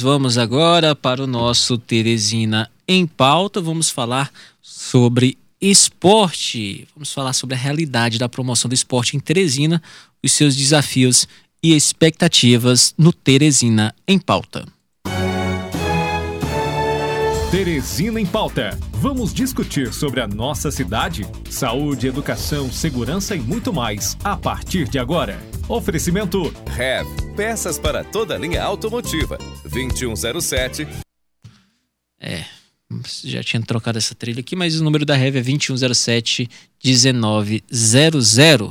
Vamos agora para o nosso Teresina em pauta. Vamos falar sobre esporte. Vamos falar sobre a realidade da promoção do esporte em Teresina, os seus desafios e expectativas no Teresina em pauta. Teresina em pauta. Vamos discutir sobre a nossa cidade, saúde, educação, segurança e muito mais a partir de agora. Oferecimento Rev, peças para toda a linha automotiva. 2107. É, já tinha trocado essa trilha aqui, mas o número da Rev é 2107 1900.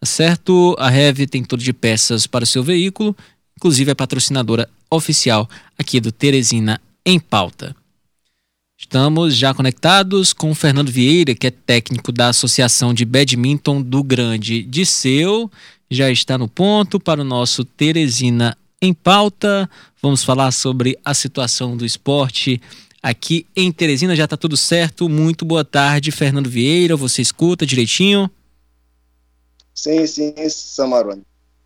Tá certo? A Rev tem tudo de peças para o seu veículo, inclusive é patrocinadora oficial aqui do Teresina em pauta. Estamos já conectados com o Fernando Vieira, que é técnico da Associação de Badminton do Grande de Seu. Já está no ponto para o nosso Teresina em pauta. Vamos falar sobre a situação do esporte aqui em Teresina. Já está tudo certo. Muito boa tarde, Fernando Vieira. Você escuta direitinho? Sim, sim, Samarone.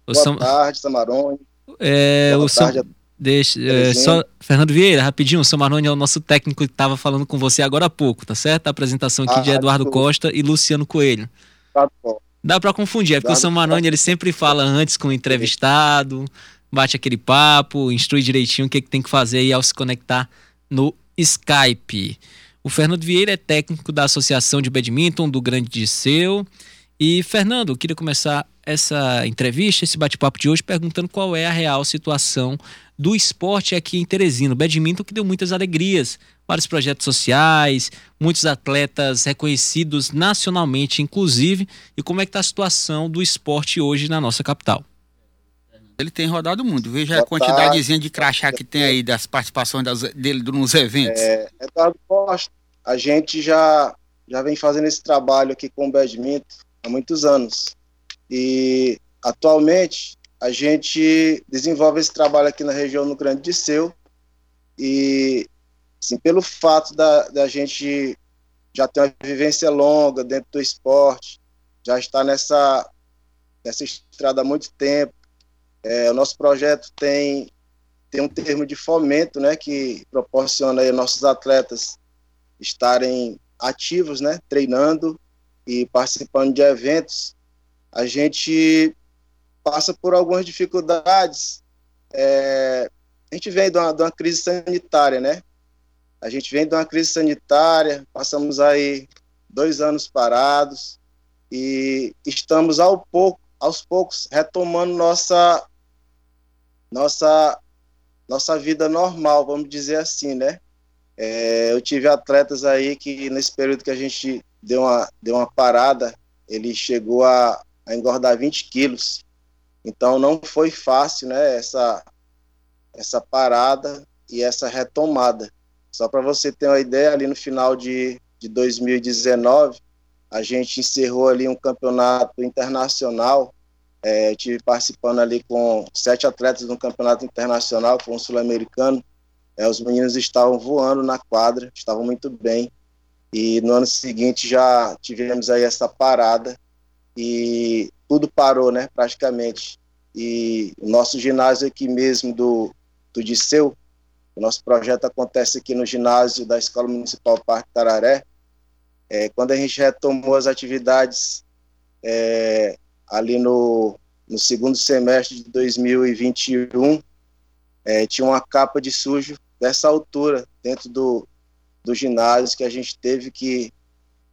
Boa Sam... tarde, Samarone. É, boa o tarde Sam... a Deixa, é, só, Fernando Vieira, rapidinho, o São Maroni é o nosso técnico que estava falando com você agora há pouco, tá certo? A apresentação aqui ah, de Eduardo tô... Costa e Luciano Coelho. Tá bom. Dá para confundir, é porque o São Maroni ele sempre fala antes com o entrevistado, bate aquele papo, instrui direitinho o que, que tem que fazer aí ao se conectar no Skype. O Fernando Vieira é técnico da Associação de Badminton do Grande Disseu. E, Fernando, eu queria começar essa entrevista, esse bate-papo de hoje, perguntando qual é a real situação do esporte aqui em Teresina. O badminton que deu muitas alegrias, vários projetos sociais, muitos atletas reconhecidos nacionalmente, inclusive. E como é que está a situação do esporte hoje na nossa capital? Ele tem rodado muito. Veja a quantidadezinha de crachá que tem aí das participações das, dele nos eventos. É, Eduardo Costa, a gente já, já vem fazendo esse trabalho aqui com o badminton há muitos anos. E atualmente a gente desenvolve esse trabalho aqui na região no Grande de Seu e assim, pelo fato da, da gente já ter uma vivência longa dentro do esporte, já está nessa, nessa estrada há muito tempo. É, o nosso projeto tem, tem um termo de fomento, né, que proporciona aí nossos atletas estarem ativos, né, treinando e participando de eventos. A gente passa por algumas dificuldades. É, a gente vem de uma, de uma, crise sanitária, né? A gente vem de uma crise sanitária, passamos aí dois anos parados e estamos ao pouco, aos poucos retomando nossa nossa nossa vida normal, vamos dizer assim, né? É, eu tive atletas aí que nesse período que a gente deu uma deu uma parada, ele chegou a, a engordar 20 quilos. Então não foi fácil, né, essa essa parada e essa retomada. Só para você ter uma ideia, ali no final de, de 2019, a gente encerrou ali um campeonato internacional. É, tive participando ali com sete atletas no campeonato internacional, com o sul-americano. É, os meninos estavam voando na quadra, estavam muito bem. E no ano seguinte já tivemos aí essa parada e tudo parou, né, praticamente. E o nosso ginásio aqui mesmo do, do Disseu, o nosso projeto acontece aqui no ginásio da Escola Municipal Parque Tararé. É, quando a gente retomou as atividades é, ali no, no segundo semestre de 2021, é, tinha uma capa de sujo dessa altura dentro do, do ginásio que a gente teve que,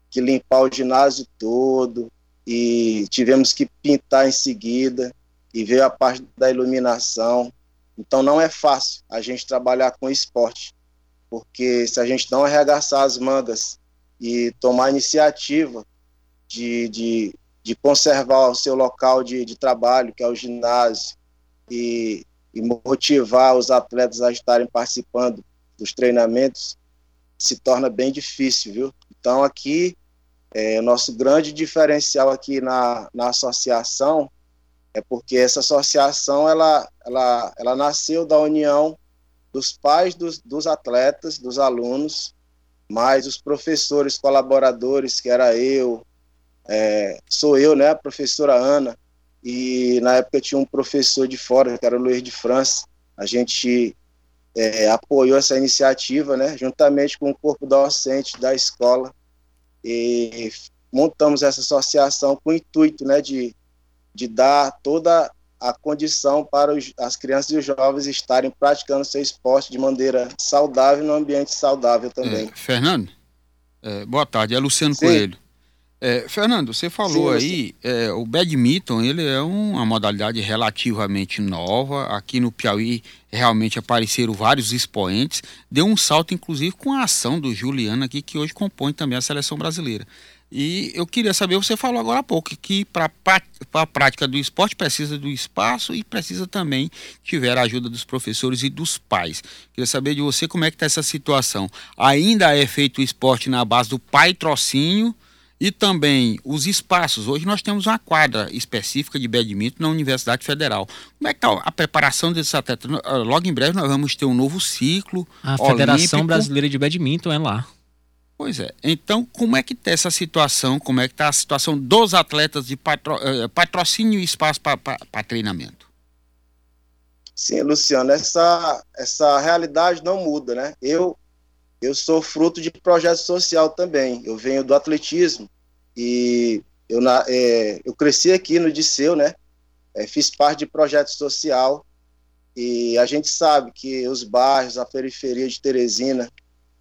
que limpar o ginásio todo, e tivemos que pintar em seguida e veio a parte da iluminação. Então não é fácil a gente trabalhar com esporte, porque se a gente não arregaçar as mangas e tomar iniciativa de, de, de conservar o seu local de, de trabalho, que é o ginásio, e, e motivar os atletas a estarem participando dos treinamentos, se torna bem difícil, viu? Então aqui é, o nosso grande diferencial aqui na, na associação é porque essa associação ela, ela, ela nasceu da união dos pais dos, dos atletas, dos alunos, mais os professores colaboradores, que era eu, é, sou eu, né, a professora Ana, e na época tinha um professor de fora, que era o Luiz de França, a gente é, apoiou essa iniciativa, né, juntamente com o corpo docente da escola, e montamos essa associação com o intuito né, de, de dar toda a condição para os, as crianças e os jovens estarem praticando seu esporte de maneira saudável no ambiente saudável também. É, Fernando, é, boa tarde, é Luciano Sim. Coelho. É, Fernando, você falou Sim, aí, é, o badminton ele é uma modalidade relativamente nova. Aqui no Piauí realmente apareceram vários expoentes. Deu um salto, inclusive, com a ação do Juliano aqui, que hoje compõe também a seleção brasileira. E eu queria saber, você falou agora há pouco, que para a prática do esporte precisa do espaço e precisa também tiver a ajuda dos professores e dos pais. Queria saber de você como é que está essa situação. Ainda é feito o esporte na base do patrocínio e também os espaços. Hoje nós temos uma quadra específica de badminton na Universidade Federal. Como é que está a preparação desses atletas? Logo em breve nós vamos ter um novo ciclo. A Federação Olímpico. Brasileira de Badminton é lá. Pois é. Então, como é que está essa situação? Como é que está a situação dos atletas de patro, uh, patrocínio e espaço para treinamento? Sim, Luciano, essa, essa realidade não muda, né? Eu, eu sou fruto de projeto social também. Eu venho do atletismo e eu, na, é, eu cresci aqui no Disseu, né? É, fiz parte de projeto social e a gente sabe que os bairros, a periferia de Teresina,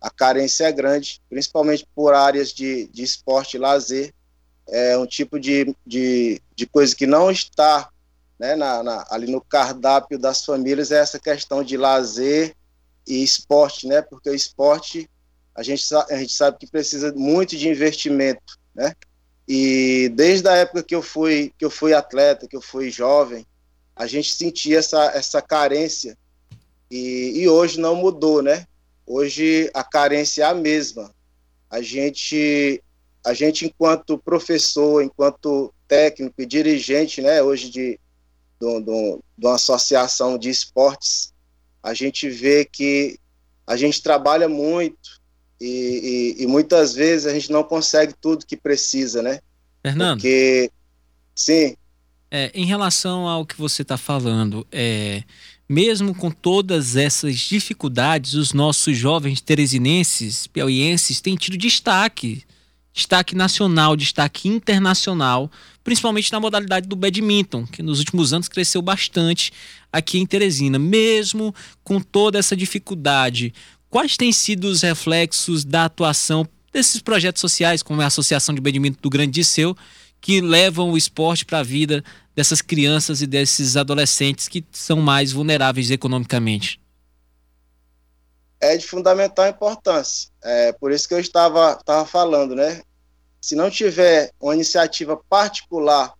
a carência é grande, principalmente por áreas de, de esporte e lazer. É um tipo de, de, de coisa que não está né, na, na, ali no cardápio das famílias, é essa questão de lazer e esporte, né? Porque o esporte, a gente, a gente sabe que precisa muito de investimento, né? E desde a época que eu fui que eu fui atleta, que eu fui jovem, a gente sentia essa, essa carência e, e hoje não mudou, né? Hoje a carência é a mesma. A gente, a gente enquanto professor, enquanto técnico e dirigente, né, hoje de, de, de, de uma associação de esportes, a gente vê que a gente trabalha muito e, e, e, muitas vezes a gente não consegue tudo que precisa, né? Fernando. Porque, sim. É, em relação ao que você está falando, é, mesmo com todas essas dificuldades, os nossos jovens teresinenses, piauienses, têm tido destaque. Destaque nacional, destaque internacional, principalmente na modalidade do badminton, que nos últimos anos cresceu bastante aqui em Teresina. Mesmo com toda essa dificuldade, quais têm sido os reflexos da atuação desses projetos sociais, como a Associação de Badminton do Grande Disseu, que levam o esporte para a vida dessas crianças e desses adolescentes que são mais vulneráveis economicamente? É de fundamental importância. É por isso que eu estava, estava falando, né? Se não tiver uma iniciativa particular,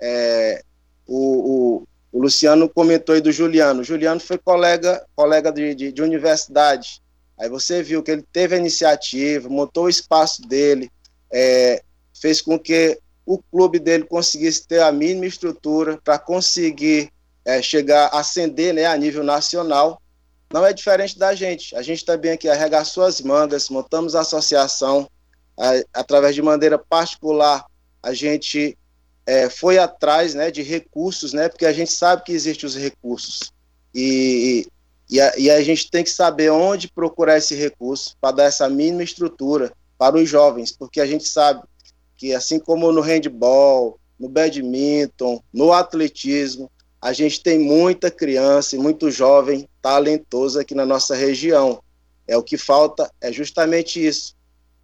é, o, o, o, Luciano comentou aí do Juliano. O Juliano foi colega, colega de, de, de universidade. Aí você viu que ele teve a iniciativa, montou o espaço dele, é, fez com que o clube dele conseguisse ter a mínima estrutura para conseguir é, chegar, ascender né, a nível nacional. Não é diferente da gente. A gente também aqui arregaçou as mangas, montamos a associação, a, através de maneira particular, a gente é, foi atrás né, de recursos, né, porque a gente sabe que existem os recursos. E, e, a, e a gente tem que saber onde procurar esse recurso para dar essa mínima estrutura para os jovens, porque a gente sabe que assim como no handball, no badminton, no atletismo, a gente tem muita criança e muito jovem talentoso aqui na nossa região. É o que falta é justamente isso.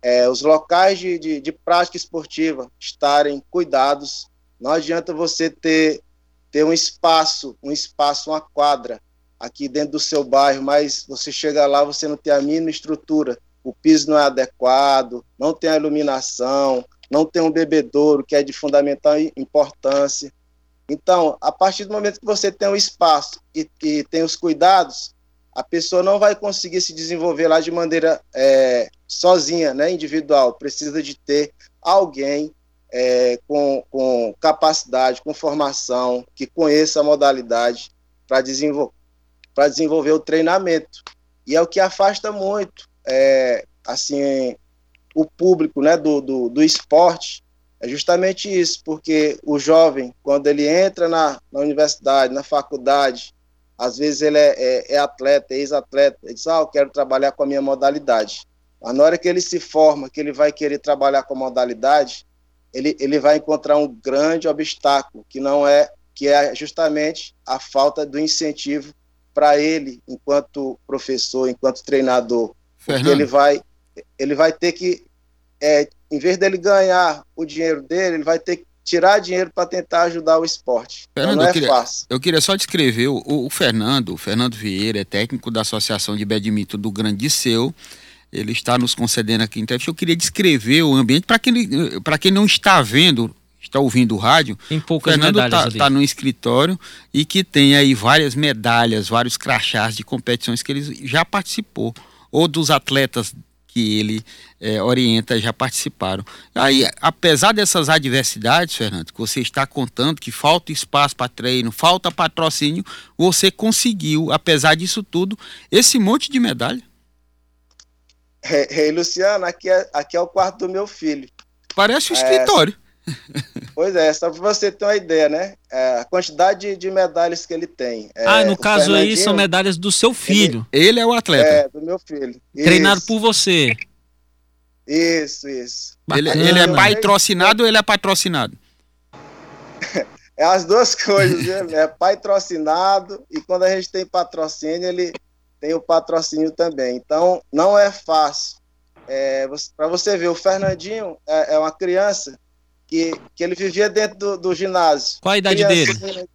É, os locais de, de, de prática esportiva estarem cuidados. Não adianta você ter, ter um espaço, um espaço, uma quadra aqui dentro do seu bairro, mas você chega lá, você não tem a mínima estrutura, o piso não é adequado, não tem a iluminação, não tem um bebedouro, que é de fundamental importância. Então, a partir do momento que você tem um espaço e, e, tem os cuidados, a pessoa não vai conseguir se desenvolver lá de maneira é, sozinha, né, individual. Precisa de ter alguém é, com, com capacidade, com formação, que conheça a modalidade para desenvol desenvolver o treinamento. E é o que afasta muito, é, assim, o público né, do, do, do esporte é justamente isso, porque o jovem, quando ele entra na, na universidade, na faculdade, às vezes ele é, é, é atleta, é ex-atleta, ele diz, ah, eu quero trabalhar com a minha modalidade. Mas na hora que ele se forma, que ele vai querer trabalhar com a modalidade, ele, ele vai encontrar um grande obstáculo, que não é que é justamente a falta do incentivo para ele, enquanto professor, enquanto treinador. Fernando. Porque ele vai, ele vai ter que, é, em vez dele ganhar o dinheiro dele, ele vai ter que tirar dinheiro para tentar ajudar o esporte. Então, Fernando, então não é eu queria, fácil. Eu queria só descrever o, o, Fernando, o Fernando Vieira, é técnico da Associação de Badminton do Grande Liceu. Ele está nos concedendo aqui entrevista. Eu queria descrever o ambiente para quem, quem não está vendo está ouvindo o rádio, tem poucas Fernando está tá no escritório e que tem aí várias medalhas, vários crachás de competições que ele já participou, ou dos atletas que ele é, orienta já participaram. Aí, apesar dessas adversidades, Fernando, que você está contando que falta espaço para treino, falta patrocínio, você conseguiu, apesar disso tudo, esse monte de medalha. Ei, Luciano, aqui é, aqui é o quarto do meu filho. Parece um é, escritório. Pois é, só para você ter uma ideia, né? É, a quantidade de, de, medalhas que ele tem. É, ah, no caso aí são medalhas do seu filho. Ele, ele é o atleta. É, do meu filho. Treinado isso. por você. Isso, isso. Ele, ele, é patrocinado ou ele é patrocinado? É as duas coisas, né? é patrocinado e quando a gente tem patrocínio, ele tem o patrocínio também. Então, não é fácil. É, para você ver, o Fernandinho é, é uma criança que, que ele vivia dentro do, do ginásio. Qual a idade dele?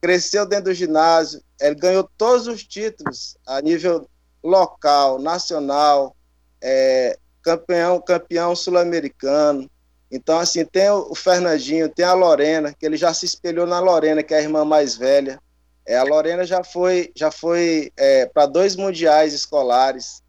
Cresceu dentro do ginásio, ele ganhou todos os títulos a nível local, nacional, é, campeão, campeão sul-americano. Então, assim, tem o Fernandinho, tem a Lorena, que ele já se espelhou na Lorena, que é a irmã mais velha. É, a Lorena já foi, já foi é, para dois mundiais escolares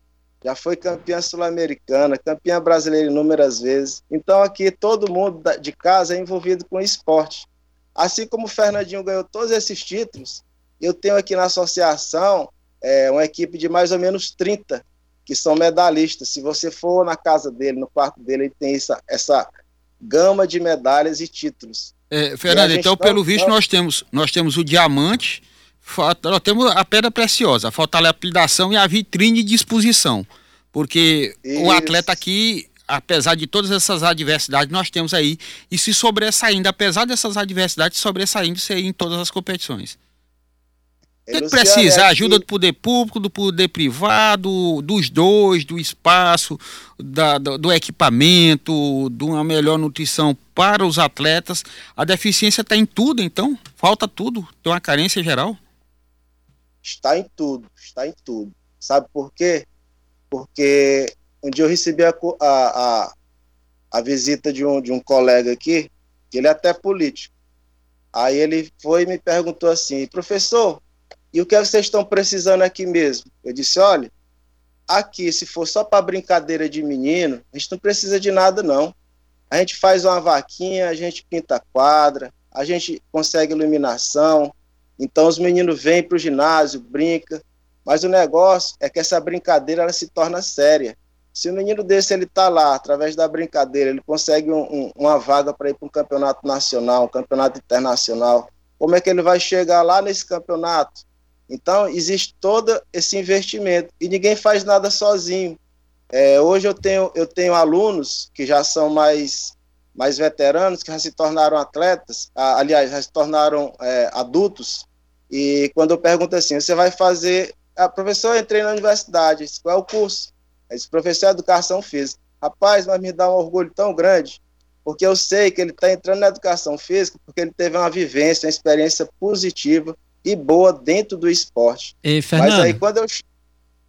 já foi campeã sul-americana, campeã brasileira inúmeras vezes. Então aqui todo mundo de casa é envolvido com esporte. Assim como o Fernandinho ganhou todos esses títulos, eu tenho aqui na associação é, uma equipe de mais ou menos 30 que são medalhistas. Se você for na casa dele, no quarto dele, ele tem essa, essa gama de medalhas e títulos. É, Fernando, então, não, pelo visto, nós temos, nós temos o diamante, nós temos a pedra preciosa, falta a lapidação e a vitrine de exposição. Porque Isso. o atleta aqui, apesar de todas essas adversidades, nós temos aí, e se sobressaindo, apesar dessas adversidades, sobressaindo se em todas as competições. Tem que precisar ajuda do poder público, do poder privado, dos dois, do espaço, da, do, do, equipamento, de uma melhor nutrição para os atletas. A deficiência está em tudo, então, falta tudo, tem uma carência geral está em tudo, está em tudo. Sabe por quê? Porque um dia eu recebi a, a, a, visita de um, de um colega aqui, que ele é até político. Aí ele foi e me perguntou assim, professor, e o que, é vocês estão precisando aqui mesmo? Eu disse, olha, aqui, se for só para brincadeira de menino, a gente não precisa de nada, não. A gente faz uma vaquinha, a gente pinta quadra, a gente consegue iluminação, então os meninos vêm para o ginásio, brinca, mas o negócio é que essa brincadeira ela se torna séria. Se o menino desse ele está lá, através da brincadeira, ele consegue um, um, uma vaga para ir para um campeonato nacional, um campeonato internacional, como é que ele vai chegar lá nesse campeonato? Então, existe todo esse investimento e ninguém faz nada sozinho. É, hoje eu tenho, eu tenho alunos que já são mais mais veteranos que já se tornaram atletas, aliás, já se tornaram é, adultos, e quando eu pergunto assim, você vai fazer, a ah, professor, eu entrei na universidade, qual é o curso? Esse professor de educação física. Rapaz, mas me dá um orgulho tão grande, porque eu sei que ele está entrando na educação física porque ele teve uma vivência, uma experiência positiva e boa dentro do esporte. E, Fernando, mas aí quando eu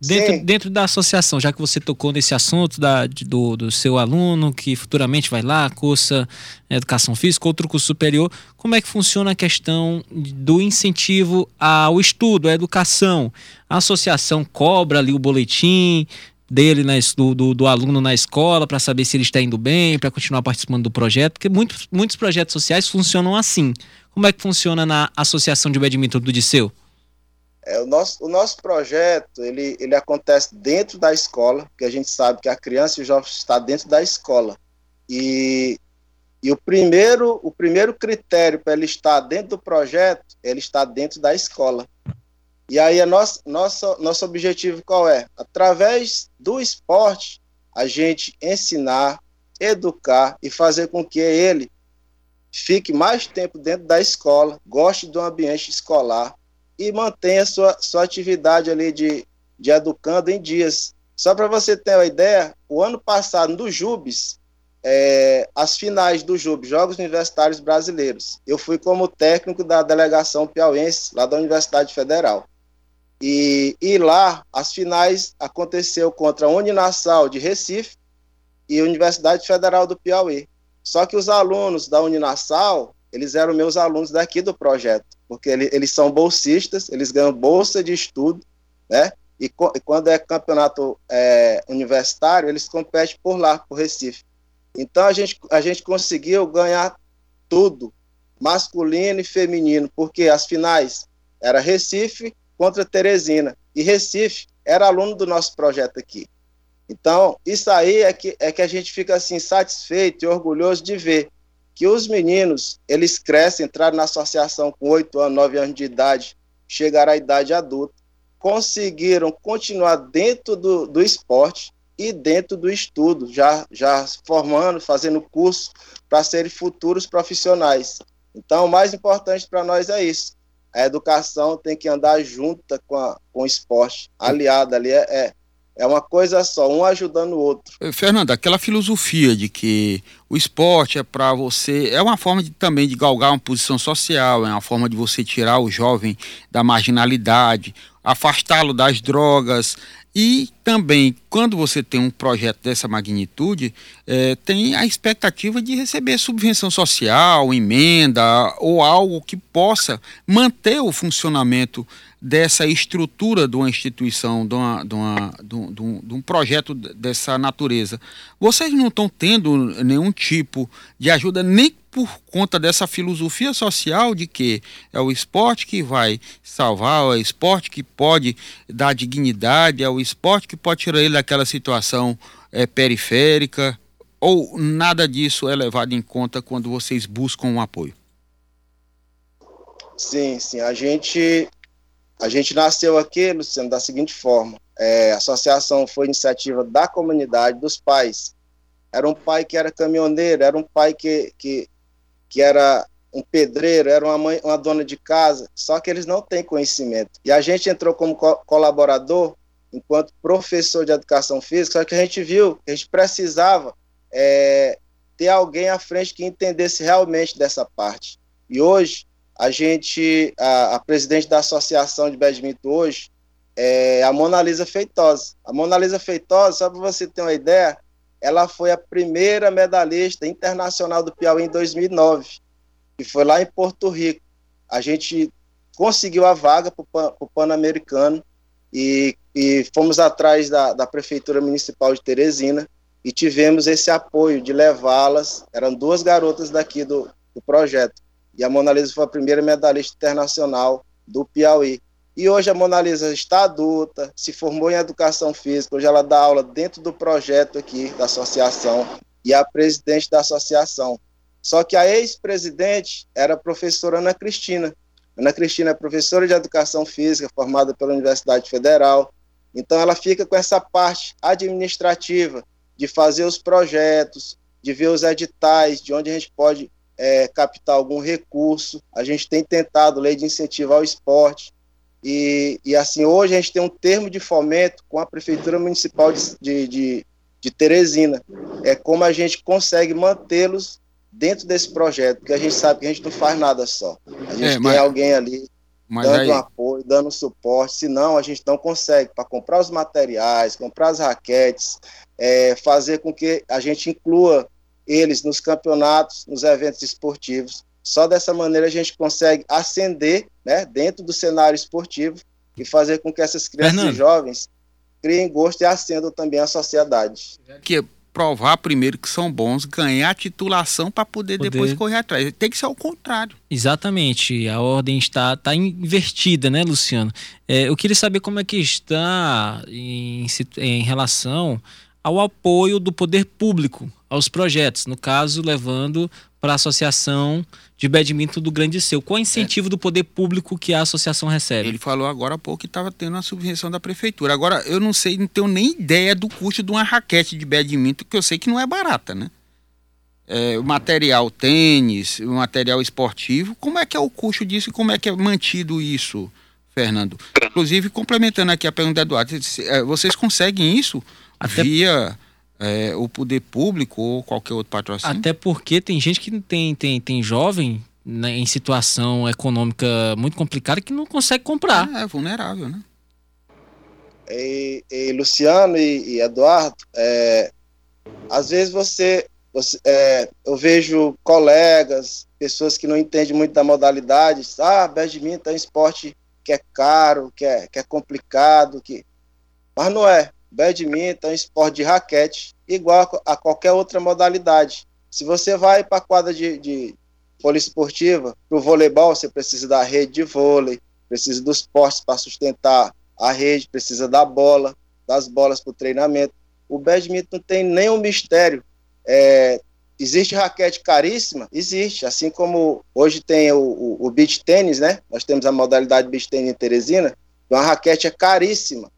Dentro, dentro da associação, já que você tocou nesse assunto da, do, do seu aluno que futuramente vai lá, cursa educação física, outro curso superior, como é que funciona a questão do incentivo ao estudo, à educação? A associação cobra ali o boletim dele, na, do, do, do aluno na escola, para saber se ele está indo bem, para continuar participando do projeto, porque muitos, muitos projetos sociais funcionam assim. Como é que funciona na associação de badminton do Disseu? É, o, nosso, o nosso projeto ele, ele acontece dentro da escola, porque a gente sabe que a criança e o jovem está dentro da escola. E, e o, primeiro, o primeiro critério para ele estar dentro do projeto, ele está dentro da escola. E aí, a nossa, nossa, nosso objetivo qual é? Através do esporte, a gente ensinar, educar e fazer com que ele fique mais tempo dentro da escola, goste do ambiente escolar e mantenha sua, sua atividade ali de, de educando em dias. Só para você ter uma ideia, o ano passado, no JUBES, é, as finais do JUB, Jogos Universitários Brasileiros. Eu fui como técnico da delegação piauense, lá da Universidade Federal. E, e lá, as finais aconteceu contra a Uninassal de Recife e a Universidade Federal do Piauí. Só que os alunos da Uninassal, eles eram meus alunos daqui do projeto, porque ele, eles são bolsistas, eles ganham bolsa de estudo, né? E, co e quando é campeonato é, universitário, eles competem por lá, por Recife. Então a gente, a gente conseguiu ganhar tudo, masculino e feminino, porque as finais era Recife contra Teresina. E Recife era aluno do nosso projeto aqui. Então, isso aí é que, é que a gente fica assim satisfeito e orgulhoso de ver que os meninos, eles crescem, entraram na associação com 8 anos, 9 anos de idade, chegaram à idade adulta, conseguiram continuar dentro do, do esporte, e dentro do estudo, já, já formando, fazendo curso para serem futuros profissionais. Então, o mais importante para nós é isso. A educação tem que andar junta com, a, com o esporte, aliada ali. É, é, é uma coisa só, um ajudando o outro. Fernanda, aquela filosofia de que o esporte é para você, é uma forma de, também de galgar uma posição social, é uma forma de você tirar o jovem da marginalidade, afastá-lo das drogas, e também, quando você tem um projeto dessa magnitude, é, tem a expectativa de receber subvenção social, emenda ou algo que possa manter o funcionamento dessa estrutura de uma instituição, de, uma, de, uma, de, um, de um projeto dessa natureza. Vocês não estão tendo nenhum tipo de ajuda, nem por conta dessa filosofia social de que é o esporte que vai salvar, é o esporte que pode dar dignidade, é o esporte que pode tirar ele daquela situação é, periférica, ou nada disso é levado em conta quando vocês buscam um apoio? Sim, sim. A gente a gente nasceu aqui, Luciano, da seguinte forma: é, a associação foi iniciativa da comunidade, dos pais. Era um pai que era caminhoneiro, era um pai que, que, que era um pedreiro, era uma mãe, uma dona de casa, só que eles não têm conhecimento. E a gente entrou como co colaborador, enquanto professor de educação física, só que a gente viu que a gente precisava é, ter alguém à frente que entendesse realmente dessa parte. E hoje a gente, a, a presidente da associação de badminton hoje é a Mona Lisa Feitosa. A Mona Lisa Feitosa, só para você ter uma ideia, ela foi a primeira medalhista internacional do Piauí em 2009, e foi lá em Porto Rico. A gente conseguiu a vaga para o Pan-Americano e, e, fomos atrás da, da Prefeitura Municipal de Teresina e tivemos esse apoio de levá-las. Eram duas garotas daqui do, do projeto e a Mona Lisa foi a primeira medalhista internacional do Piauí. E hoje a Mona Lisa está adulta, se formou em educação física, hoje ela dá aula dentro do projeto aqui da associação e é a presidente da associação. Só que a ex-presidente era a professora Ana Cristina. Ana Cristina é professora de educação física, formada pela Universidade Federal. Então ela fica com essa parte administrativa de fazer os projetos, de ver os editais, de onde a gente pode é, captar algum recurso. A gente tem tentado lei de incentivo ao esporte. E, e assim, hoje a gente tem um termo de fomento com a Prefeitura Municipal de, de, de, de Teresina. É como a gente consegue mantê-los dentro desse projeto, porque a gente sabe que a gente não faz nada só. A gente é, tem mas, alguém ali dando aí... apoio, dando suporte, senão a gente não consegue para comprar os materiais, comprar as raquetes, é, fazer com que a gente inclua eles nos campeonatos, nos eventos esportivos. Só dessa maneira a gente consegue ascender né, dentro do cenário esportivo e fazer com que essas crianças Fernando. e jovens criem gosto e ascendam também à sociedade. Que provar primeiro que são bons, ganhar a titulação para poder, poder, depois correr atrás. Tem que ser o contrário. Exatamente. A ordem está, está invertida, né, Luciano? É, eu queria saber como é que está em, em relação ao apoio do poder público aos projetos, no caso, levando para a Associação de Badminton do Grande Seu. Qual é o incentivo é. do poder público que a associação recebe? Ele falou agora há pouco que estava tendo uma subvenção da prefeitura. Agora, eu não sei, não tenho nem ideia do custo de uma raquete de badminton, que eu sei que não é barata, né? É, o material tênis, o material esportivo, como é que é o custo disso e como é que é mantido isso, Fernando? Inclusive, complementando aqui a pergunta do Eduardo, é, vocês conseguem isso Até... via é, o poder público ou qualquer outro patrocínio? Até porque tem gente que tem, tem, tem jovem né, em situação econômica muito complicada que não consegue comprar. É, é vulnerável, né? E, e Luciano e, e Eduardo, é, às vezes você, você é, eu vejo colegas, pessoas que não entendem muito da modalidade, ah, badminton é um esporte que é caro, que é, que é complicado, que... mas não é badminton é esporte de raquete, igual a qualquer outra modalidade. Se você vai para a quadra de, de poliesportiva, para o voleibol, você precisa da rede de vôlei, precisa dos postes para sustentar a rede, precisa da bola, das bolas para o treinamento. O badminton não tem nenhum mistério. É, existe raquete caríssima? Existe. Assim como hoje tem o, o, o beach tênis, né? Nós temos a modalidade beach tênis em Teresina. Uma raquete é caríssima.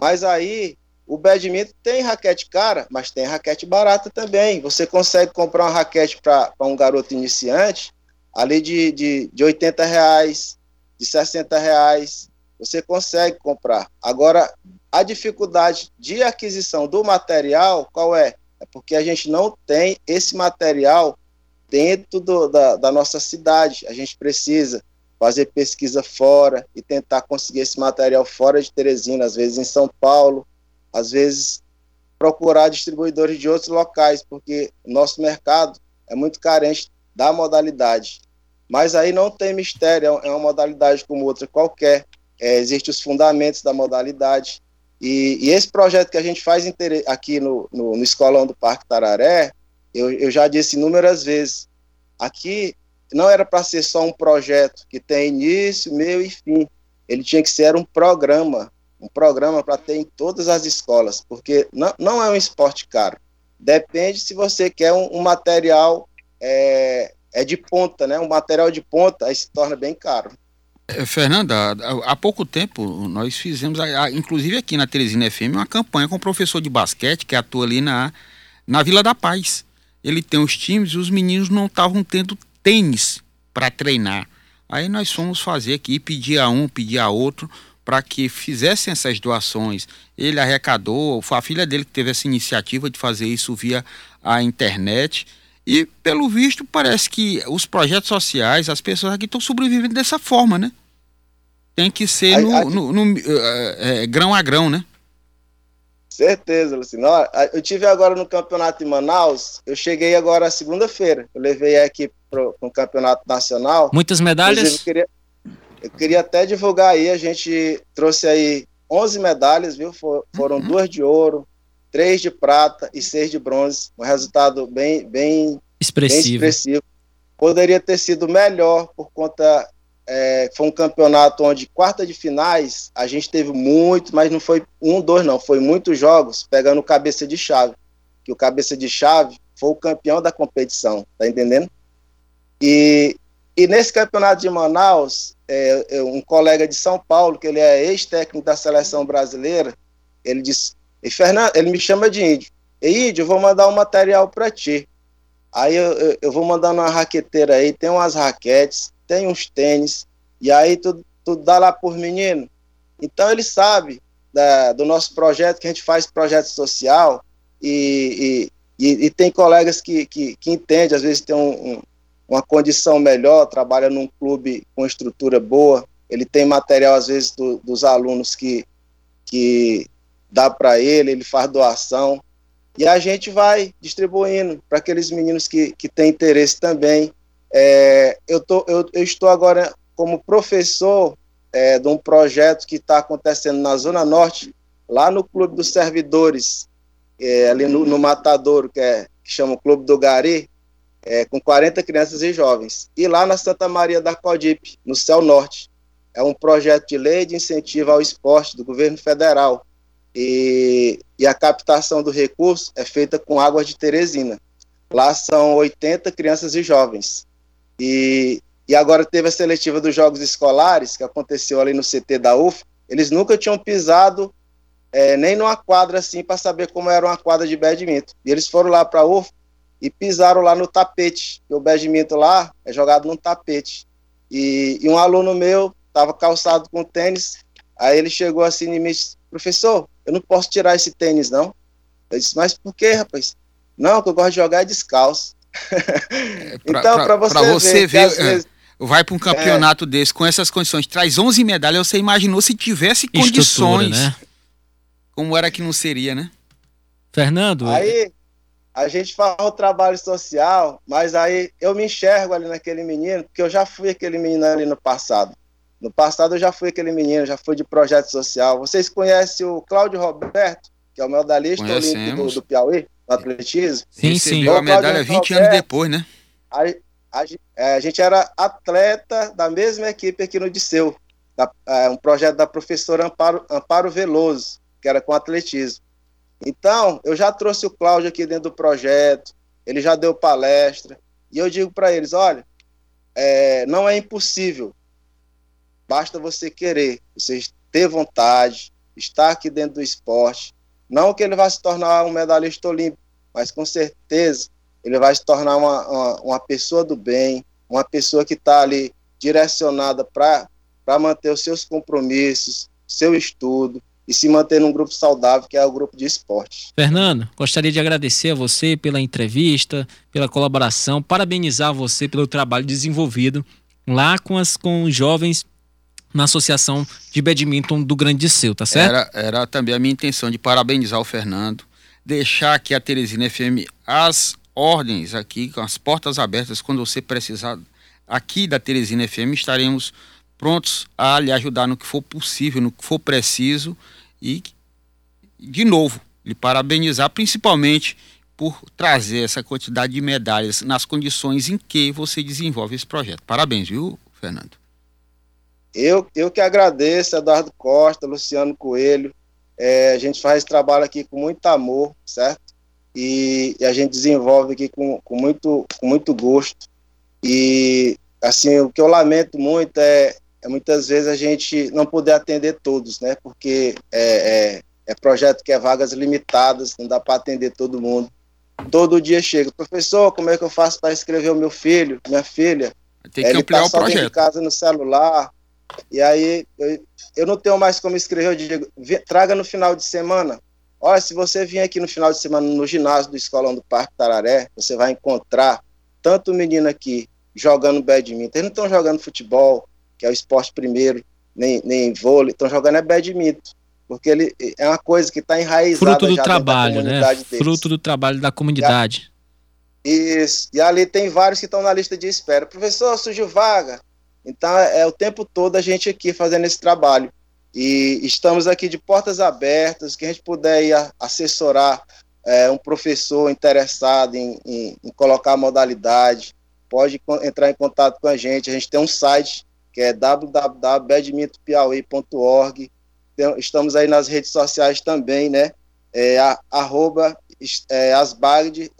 Mas aí o badminton tem raquete cara, mas tem raquete barata também. Você consegue comprar uma raquete para um garoto iniciante ali de, de, de 80 reais, de 60 reais. Você consegue comprar. Agora, a dificuldade de aquisição do material, qual é? É porque a gente não tem esse material dentro do, da, da nossa cidade. A gente precisa fazer pesquisa fora e tentar conseguir esse material fora de Teresina, às vezes em São Paulo, às vezes, procurar distribuidores de outros locais, porque nosso mercado é muito carente da modalidade. Mas aí não tem mistério, é uma modalidade como outra qualquer. É, Existem os fundamentos da modalidade. E, e, esse projeto que a gente faz aqui no, no, no Escolão do Parque Tararé, eu, eu já disse inúmeras vezes, aqui não era para ser só um projeto que tem início, meio e fim. Ele tinha que ser um programa, um programa para ter em todas as escolas, porque não, não é um esporte caro. Depende se você quer um, um material é, é, de ponta, né? Um material de ponta aí se torna bem caro. É, Fernanda, há pouco tempo nós fizemos, inclusive aqui na Teresina FM, uma campanha com um professor de basquete que atua ali na, na Vila da Paz. Ele tem os times e os meninos não estavam tendo tênis para treinar. Aí nós fomos fazer aqui, pedir a um, pedir a outro para que fizessem essas doações. Ele arrecadou, foi a filha dele que teve essa iniciativa de fazer isso via a internet. E, pelo visto, parece que os projetos sociais, as pessoas aqui estão sobrevivendo dessa forma, né? Tem que ser no, no, no é, é, grão a grão, né? Certeza, Luciano. Eu tive agora no campeonato em Manaus, eu cheguei agora segunda-feira. Eu levei a equipe para o campeonato nacional. Muitas medalhas? Eu queria, eu queria até divulgar aí, a gente trouxe aí 11 medalhas, viu? For, foram uhum. duas de ouro, três de prata e seis de bronze. Um resultado bem, bem expressivo. Bem expressivo. Poderia ter sido melhor por conta é, foi um campeonato onde quarta de finais a gente teve muito, mas não foi um, dois não, foi muitos jogos pegando cabeça de chave, que o cabeça de chave foi o campeão da competição, tá entendendo? E, e nesse campeonato de Manaus é, é, um colega de São Paulo, que ele é ex-técnico da seleção brasileira, ele disse, e Fernando, ele me chama de índio, e índio, eu vou mandar um material para ti. Aí eu, eu, eu, vou mandar uma raqueteira aí, tem umas raquetes, tem uns tênis, e aí tu, tu dá lá por menino. Então ele sabe da, do nosso projeto, que a gente faz projeto social, e, e, e, e tem colegas que, que, que entendem, às vezes tem um, um uma condição melhor, trabalha num clube com estrutura boa, ele tem material, às vezes, do, dos alunos que, que dá para ele, ele faz doação, e a gente vai distribuindo para aqueles meninos que, que têm interesse também. É, eu, tô, eu, eu estou agora como professor é, de um projeto que está acontecendo na Zona Norte, lá no Clube dos Servidores, é, ali no, no Matadouro, que, é, que chama o Clube do Gari, é, com 40 crianças e jovens. E lá na Santa Maria da Codip, no Céu Norte, é um projeto de lei de incentivo ao esporte do governo federal. e, e a captação do recurso é feita com água de Teresina. Lá são 80 crianças e jovens. E, e agora teve a seletiva dos Jogos Escolares, que aconteceu ali no CT da UF. Eles nunca tinham pisado é, nem numa quadra assim para saber como era uma quadra de badminton. E eles foram lá para a UF e pisaram lá no tapete. E o badminton lá é jogado num tapete. E, e um aluno meu estava calçado com tênis. Aí ele chegou assim e me disse: Professor, eu não posso tirar esse tênis, não. Eu disse: Mas por quê, rapaz? Não, que eu gosto de jogar descalço. É, pra, então, para você, você, ver, ver vezes, vai para um campeonato é, desse com essas condições, traz 11 medalhas, você imaginou se tivesse condições, né? como era que não seria, né? Fernando. Aí a gente faz o trabalho social, mas aí eu me enxergo ali naquele menino, porque eu já fui aquele menino ali no passado. No passado eu já fui aquele menino, já fui de projeto social. Vocês conhecem o Cláudio Roberto, que é o medalhista olímpico do, do Piauí, no atletismo? Sim, sim. A medalha 20 Roberto, anos depois, né? A, a, é, a, gente era atleta da mesma equipe aqui no Disseu, da, é, um projeto da professora Amparo, Amparo Veloso que era com atletismo. Então, eu já trouxe o Cláudio aqui dentro do projeto, ele já deu palestra, e eu digo para eles: olha, é, não é impossível, basta você querer, você ter vontade, estar aqui dentro do esporte. Não que ele vai se tornar um medalhista olímpico, mas com certeza ele vai se tornar uma, uma, uma pessoa do bem, uma pessoa que está ali direcionada para manter os seus compromissos, seu estudo, e se manter num grupo saudável, que é o grupo de esporte. Fernando, gostaria de agradecer a você pela entrevista, pela colaboração, parabenizar você pelo trabalho desenvolvido lá com, as, com os jovens na Associação de Badminton do Grande Seu, tá certo? Era, era também a minha intenção de parabenizar o Fernando, deixar aqui a Teresina FM as ordens aqui, com as portas abertas, quando você precisar aqui da Teresina FM, estaremos prontos a lhe ajudar no que for possível, no que for preciso e, de novo, lhe parabenizar principalmente por trazer essa quantidade de medalhas nas condições em que você desenvolve esse projeto. Parabéns, viu, Fernando? Eu, eu que agradeço, Eduardo Costa, Luciano Coelho. É, a gente faz esse trabalho aqui com muito amor, certo? E, e, a gente desenvolve aqui com, com, muito, com muito gosto. E, assim, o que eu lamento muito é, é muitas vezes a gente não poder atender todos, né? Porque é, é, é projeto que é vagas limitadas, não dá para atender todo mundo. Todo dia chega, professor, como é que eu faço para escrever o meu filho, minha filha? Tem que Ele ampliar tá o projeto. em casa no celular. E aí eu, eu não tenho mais como escrever, eu digo, traga no final de semana. Olha, se você vir aqui no final de semana no ginásio do Escolão do Parque Tararé, você vai encontrar tanto menino aqui jogando badminton, eles não estão jogando futebol, que é o esporte primeiro, nem, nem vôlei, estão jogando é badminton. Porque ele é uma coisa que está enraizada Fruto do trabalho, né? Deles. Fruto do trabalho da comunidade. Isso. E ali tem vários que estão na lista de espera. Professor, surgiu vaga. Então é, é o tempo todo a gente aqui fazendo esse trabalho. E estamos aqui de portas abertas, que a gente puder ir assessorar é, um professor interessado em, em, em, colocar a modalidade, pode entrar em contato com a gente. A gente tem um site que é www.badmintonpiauí.org. Estamos aí nas redes sociais também, né? É, a, arroba é,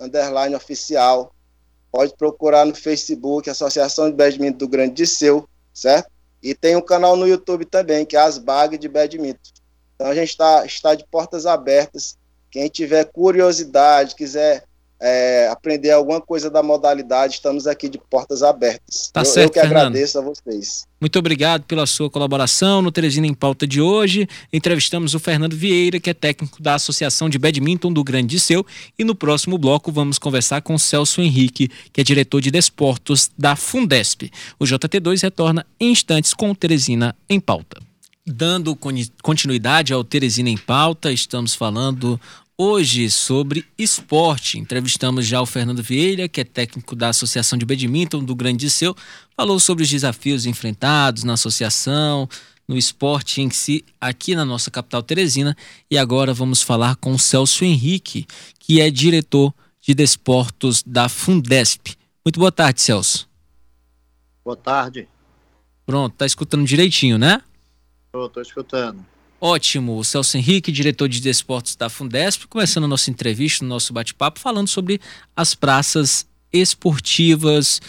underline oficial. Pode procurar no Facebook, Associação de Badminton do Grande de Seu, certo? E tem um canal no YouTube também, que é Asbag de Badminton. Então a gente tá, está de portas abertas. Quem tiver curiosidade, quiser é, aprender alguma coisa da modalidade, estamos aqui de portas abertas. Tá eu, certo, eu que Fernando. agradeço a vocês. Muito obrigado pela sua colaboração no Teresina em Pauta de hoje. Entrevistamos o Fernando Vieira, que é técnico da Associação de Badminton do Grande Seu, e no próximo bloco vamos conversar com Celso Henrique, que é diretor de desportos da Fundesp. O JT2 retorna em instantes com o Teresina em Pauta. Dando continuidade ao Teresina em Pauta, estamos falando Hoje, sobre esporte, entrevistamos já o Fernando Vieira, que é técnico da Associação de Badminton do Grande Seu, falou sobre os desafios enfrentados na associação, no esporte em si, aqui na nossa capital Teresina. E agora vamos falar com o Celso Henrique, que é diretor de desportos da Fundesp. Muito boa tarde, Celso. Boa tarde. Pronto, tá escutando direitinho, né? Tô, tô escutando. Ótimo, Celso Henrique, diretor de desportos da Fundesp, começando a nossa entrevista, o nosso bate-papo, falando sobre as praças esportivas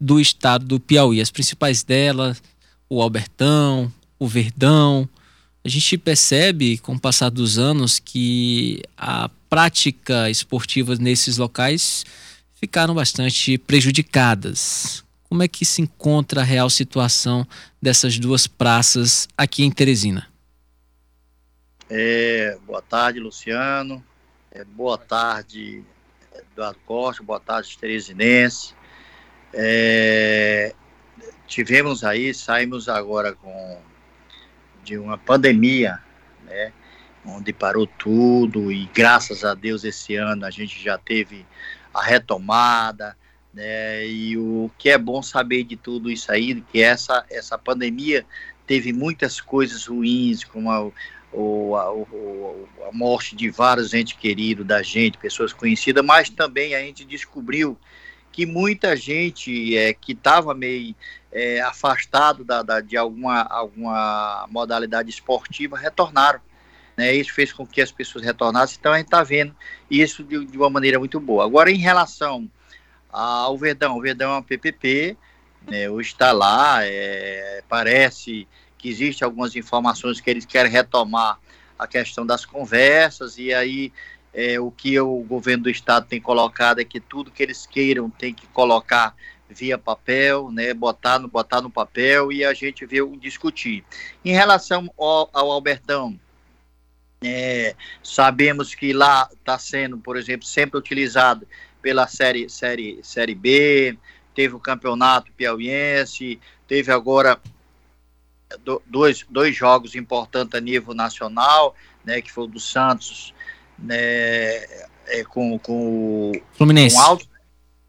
do estado do Piauí. As principais delas, o Albertão, o Verdão. A gente percebe, com o passar dos anos, que a prática esportiva nesses locais ficaram bastante prejudicadas. Como é que se encontra a real situação dessas duas praças aqui em Teresina? É, boa tarde, Luciano. É, boa tarde, Eduardo Costa. Boa tarde, Teresinense. É, tivemos aí, saímos agora com de uma pandemia, né? Onde parou tudo e graças a Deus esse ano a gente já teve a retomada, né? E o que é bom saber de tudo isso aí, que essa essa pandemia teve muitas coisas ruins, como a, ou a, ou a morte de vários entes queridos da gente, pessoas conhecidas, mas também a gente descobriu que muita gente é, que estava meio é, afastado da, da, de alguma, alguma modalidade esportiva retornaram. Né? Isso fez com que as pessoas retornassem, então a gente está vendo isso de, de, uma maneira muito boa. Agora, em relação ao Verdão, o Verdão é uma PPP, né, hoje está lá, é, parece que existe algumas informações que eles querem retomar a questão das conversas e aí é, o que o governo do estado tem colocado é que tudo que eles queiram tem que colocar via papel, né, botar no botar no papel e a gente vê discutir. Em relação ao, ao Albertão, é, sabemos que lá está sendo, por exemplo, sempre utilizado pela série série série B, teve o campeonato piauiense, teve agora dois, dois jogos importantes a nível nacional, né, que foi o do Santos né, é, com, com, Fluminense. com Alto,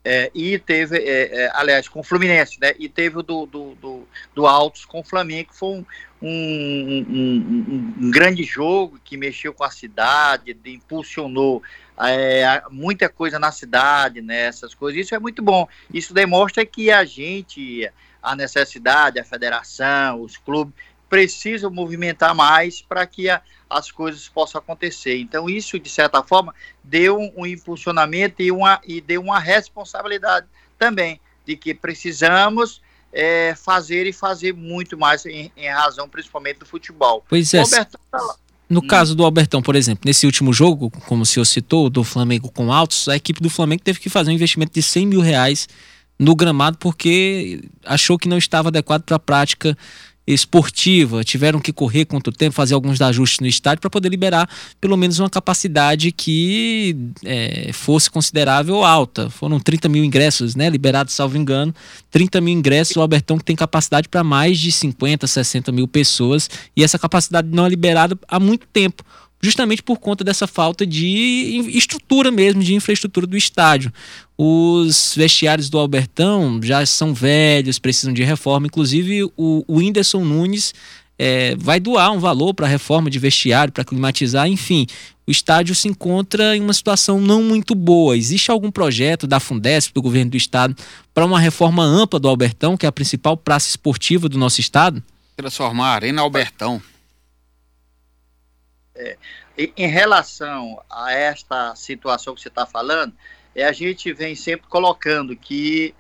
é, e teve, é, é, aliás, com o Fluminense, né, e teve o do, do, do, do Altos com o Flamengo, que foi um, um, um, um, grande jogo que mexeu com a cidade, impulsionou é, muita coisa na cidade, né, essas coisas, isso é muito bom, isso demonstra que a gente a necessidade, a federação, os clubes precisam movimentar mais para que a, as coisas possam acontecer. Então, isso, de certa forma, deu um, um impulsionamento e, uma, e deu uma responsabilidade também de que precisamos é, fazer e fazer muito mais em, em, razão, principalmente do futebol. Pois é. Tá no hum. caso do Albertão, por exemplo, nesse último jogo, como o senhor citou, do Flamengo com Altos, a equipe do Flamengo teve que fazer um investimento de 100 mil reais no gramado porque achou que não estava adequado para a prática esportiva, tiveram que correr quanto tempo, fazer alguns ajustes no estádio para poder liberar pelo menos uma capacidade que é, fosse considerável alta. Foram 30 mil ingressos, né? Liberados, salvo engano. 30 mil ingressos, o Albertão que tem capacidade para mais de 50, 60 mil pessoas, e essa capacidade não é liberada há muito tempo justamente por conta dessa falta de estrutura mesmo, de infraestrutura do estádio. Os vestiários do Albertão já são velhos, precisam de reforma. Inclusive, o, o Whindersson Nunes é, vai doar um valor para a reforma de vestiário, para climatizar, enfim. O estádio se encontra em uma situação não muito boa. Existe algum projeto da Fundesp, do governo do estado, para uma reforma ampla do Albertão, que é a principal praça esportiva do nosso estado? Transformar Arena Albertão é, em relação a esta situação que você está falando, é, a gente vem sempre colocando que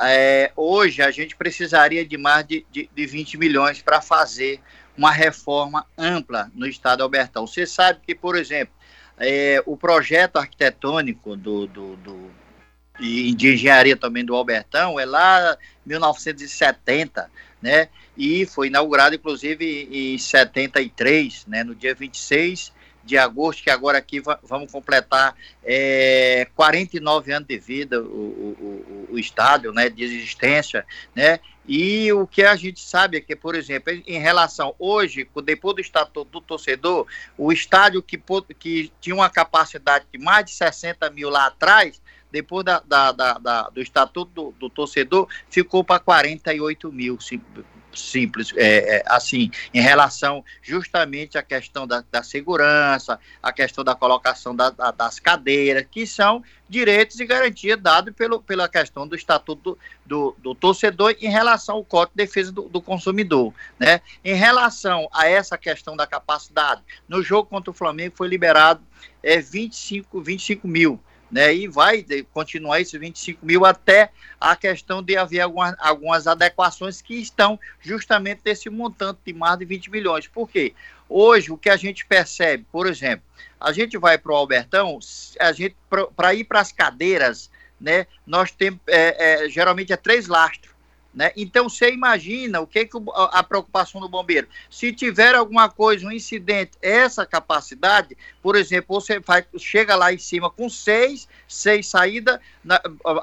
é, hoje a gente precisaria de mais de, de, de 20 milhões para fazer uma reforma ampla no estado de Albertão. Você sabe que, por exemplo, é, o projeto arquitetônico do, do, do, de engenharia também do Albertão é lá 1970, né? E foi inaugurado, inclusive, em 73, né? No dia 26 de agosto, que agora aqui vamos completar é, 49 anos de vida, o, o, o, estádio, né? De existência, né? E o que a gente sabe é que, por exemplo, em relação hoje, depois do estatuto do torcedor, o estádio que, que tinha uma capacidade de mais de 60 mil lá atrás, depois da, da, da, do estatuto do, do, torcedor, ficou para 48 mil, simples, é, é, assim, em relação justamente à questão da, segurança, a questão da colocação da, da, das cadeiras, que são direitos e garantias dados pelo, pela questão do Estatuto do, do, do Torcedor em relação ao Código de Defesa do, do, Consumidor. Né? Em relação a essa questão da capacidade, no jogo contra o Flamengo foi liberado é, 25, 25 mil né, e vai continuar esses 25 mil até a questão de haver algumas, algumas adequações que estão justamente nesse montante de mais de 20 milhões. Por quê? Hoje, o que a gente percebe, por exemplo, a gente vai para o Albertão, a gente para ir para as cadeiras, né, nós temos, é, é, geralmente é três lastros. Né? Então você imagina o que, que a preocupação do bombeiro. Se tiver alguma coisa, um incidente, essa capacidade, por exemplo, você vai, chega lá em cima com seis, seis saídas,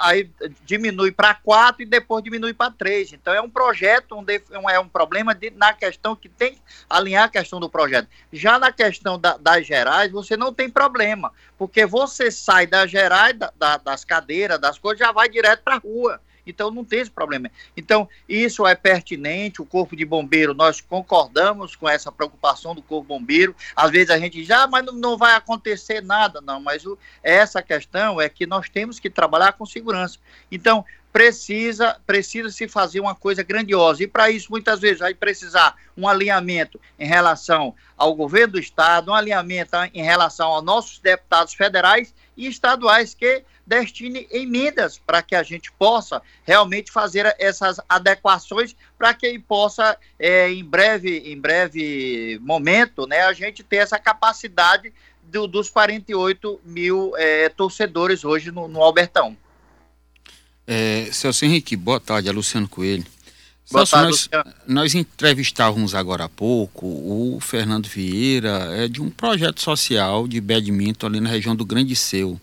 aí diminui para quatro e depois diminui para três. Então é um projeto, um, é um problema de, na questão que tem alinhar a questão do projeto. Já na questão da, das gerais, você não tem problema, porque você sai das gerais, da, da, das cadeiras, das coisas, já vai direto para a rua. Então não tem esse problema. Então, isso é pertinente, o Corpo de Bombeiro, nós concordamos com essa preocupação do Corpo Bombeiro. Às vezes a gente já, ah, mas não, não vai acontecer nada, não. Mas o, essa questão é que nós temos que trabalhar com segurança. Então, precisa precisa se fazer uma coisa grandiosa e para isso muitas vezes vai precisar um alinhamento em relação ao governo do estado, um alinhamento em relação aos nossos deputados federais e estaduais que destine emendas para que a gente possa realmente fazer essas adequações para que possa é, em breve em breve momento né a gente ter essa capacidade do, dos 48 mil é, torcedores hoje no, no Albertão é, Celso Henrique, boa tarde, é Luciano Coelho. Boa Celso, tarde, nós, Luciano. nós entrevistávamos agora há pouco o Fernando Vieira, é de um projeto social de badminton ali na região do Grande Seu.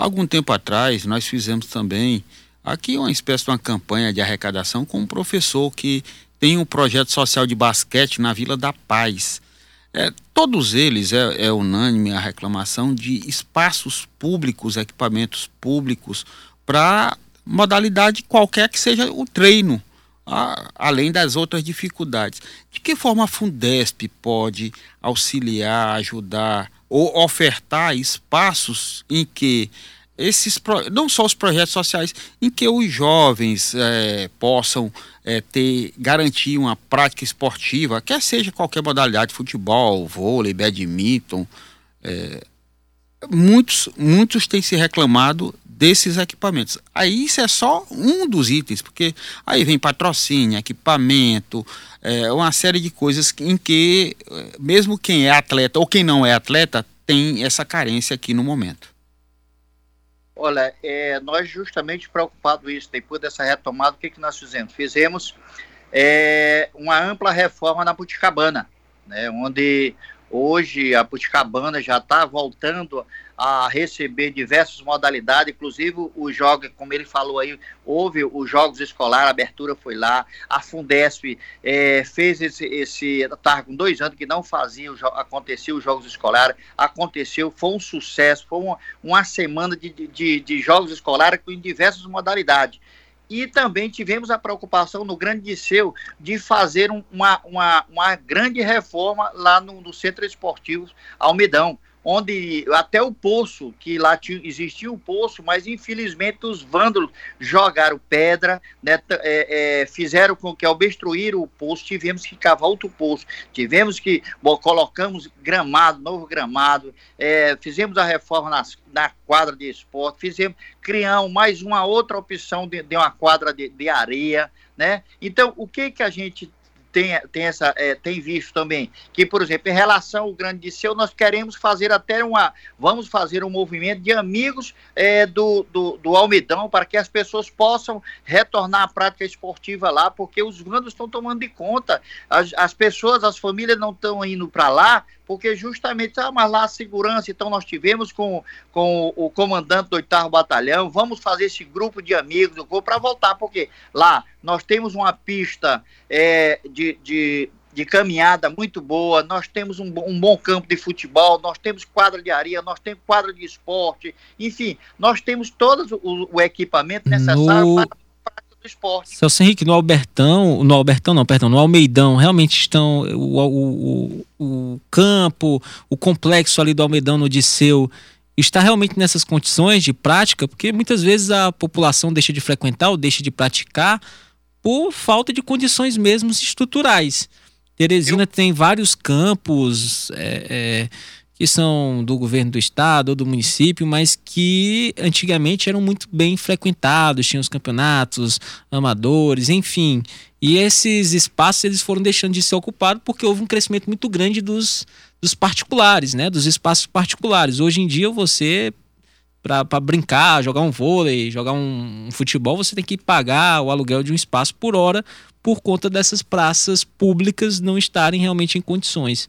Algum tempo atrás, nós fizemos também aqui uma espécie de uma campanha de arrecadação com um professor que tem um projeto social de basquete na Vila da Paz. É, todos eles é, é unânime a reclamação de espaços públicos, equipamentos públicos para modalidade qualquer que seja o treino, a, além das outras dificuldades. De que forma a Fundesp pode auxiliar, ajudar ou ofertar espaços em que esses não só os projetos sociais em que os jovens é, possam é, ter garantir uma prática esportiva, quer seja qualquer modalidade, futebol, vôlei, badminton, é, muitos muitos têm se reclamado desses equipamentos. Aí isso é só um dos itens, porque aí vem patrocínio, equipamento, é, uma série de coisas em que, é, mesmo quem é atleta ou quem não é atleta, tem essa carência aqui no momento. Olha, é, nós justamente preocupados isso, depois dessa retomada, o que, que nós fizemos? Fizemos é, uma ampla reforma na Puticabana, né, onde Hoje a Puticabana já está voltando a receber diversas modalidades, inclusive os jogos, como ele falou aí, houve os jogos escolares, a abertura foi lá, a Fundesp é, fez esse, esse tá com dois anos que não fazia, aconteceu os jogos escolares, aconteceu, foi um sucesso, foi uma, uma semana de, de, de jogos escolares com diversas modalidades. E também tivemos a preocupação no Grande Disseu de fazer uma, uma, uma grande reforma lá no, no Centro Esportivo Almedão onde até o poço, que lá tinha, existia um poço, mas infelizmente os vândalos jogaram pedra, né, é, é, fizeram com que destruir o poço, tivemos que cavar outro poço, tivemos que, bom, colocamos gramado, novo gramado, é, fizemos a reforma nas, na quadra de esporte, fizemos, criamos mais uma outra opção de, de uma quadra de, de areia, né? Então, o que que a gente tem, tem, essa, é, tem visto também que, por exemplo, em relação ao Grande de Seu, nós queremos fazer até uma. Vamos fazer um movimento de amigos é, do, do, do Almedão para que as pessoas possam retornar à prática esportiva lá, porque os vândalos estão tomando de conta. As, as pessoas, as famílias não estão indo para lá porque justamente, ah, mas lá a segurança, então nós tivemos com, com o comandante do 8 Batalhão, vamos fazer esse grupo de amigos do para voltar, porque lá nós temos uma pista é, de, de, de caminhada muito boa, nós temos um, um, bom campo de futebol, nós temos quadra de areia, nós temos quadra de esporte, enfim, nós temos todo o, o equipamento necessário no... para do esporte. Celso Henrique, no Albertão, no Albertão não, perdão, no Almeidão, realmente estão o, o, o, o campo, o complexo ali do Almeidão no Disseu está realmente nessas condições de prática, porque muitas vezes a população deixa de frequentar ou deixa de praticar por falta de condições mesmo estruturais. Teresina Eu... tem vários campos é, é, que são do governo do estado ou do município, mas que antigamente eram muito bem frequentados, tinham os campeonatos amadores, enfim. E esses espaços eles foram deixando de ser ocupados porque houve um crescimento muito grande dos, dos particulares, né? Dos espaços particulares. Hoje em dia você para brincar, jogar um vôlei, jogar um, um, futebol, você tem que pagar o aluguel de um espaço por hora por conta dessas praças públicas não estarem realmente em condições.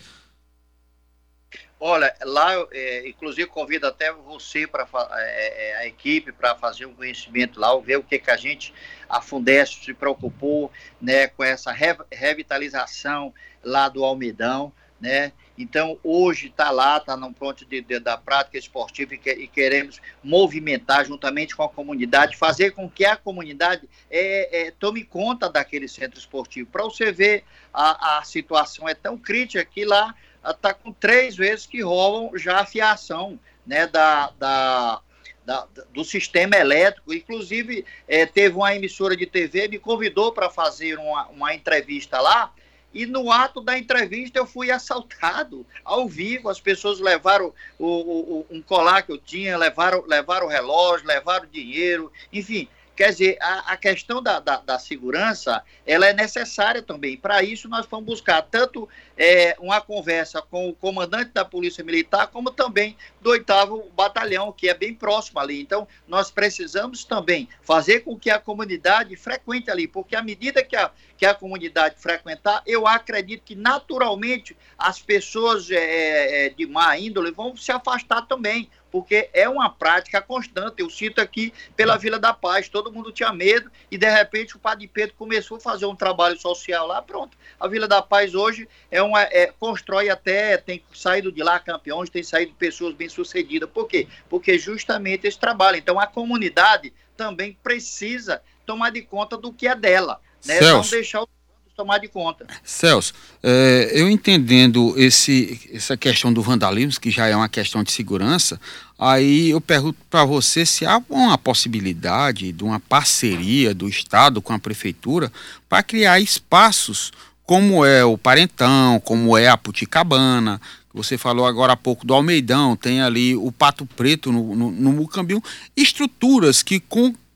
Olha, lá, é, inclusive, convido até você para é, é, a equipe para fazer um conhecimento lá, ver o que, que a gente, a Fundesp, se preocupou né, com essa re, revitalização lá do Almedão. Né? Então, hoje está lá, está no ponto de, de, da prática esportiva e, que, e, queremos movimentar juntamente com a comunidade, fazer com que a comunidade é, é, tome conta daquele centro esportivo. Para você ver, a, a situação é tão crítica que lá está com três vezes que rolam já a fiação né, da, da, da do sistema elétrico. Inclusive, é, teve uma emissora de TV, me convidou para fazer uma, uma entrevista lá, e no ato da entrevista eu fui assaltado ao vivo. As pessoas levaram o, o, um colar que eu tinha, levaram, levaram o relógio, levaram o dinheiro, enfim. Quer dizer, a, a questão da, da, da, segurança, ela é necessária também. Para isso, nós vamos buscar tanto é, uma conversa com o comandante da Polícia Militar, como também do oitavo batalhão, que é bem próximo ali. Então, nós precisamos também fazer com que a comunidade frequente ali, porque à medida que a, que a comunidade frequentar, eu acredito que naturalmente as pessoas é, é de má índole vão se afastar também, porque é uma prática constante. Eu cito aqui pela Vila da Paz, todo mundo tinha medo e de repente o Padre Pedro começou a fazer um trabalho social lá, pronto. A Vila da Paz hoje é uma é, constrói até tem saído de lá campeões, tem saído pessoas bem-sucedidas. Por quê? Porque justamente esse trabalho. Então a comunidade também precisa tomar de conta do que é dela, né? Celso. Não deixar o tomar de conta. Celso, é, eu entendendo esse, essa questão do vandalismo, que já é uma questão de segurança, aí eu pergunto para você se há uma possibilidade de uma parceria do Estado com a Prefeitura para criar espaços como é o Parentão, como é a Puticabana, você falou agora há pouco do Almeidão, tem ali o Pato Preto no, no, no estruturas que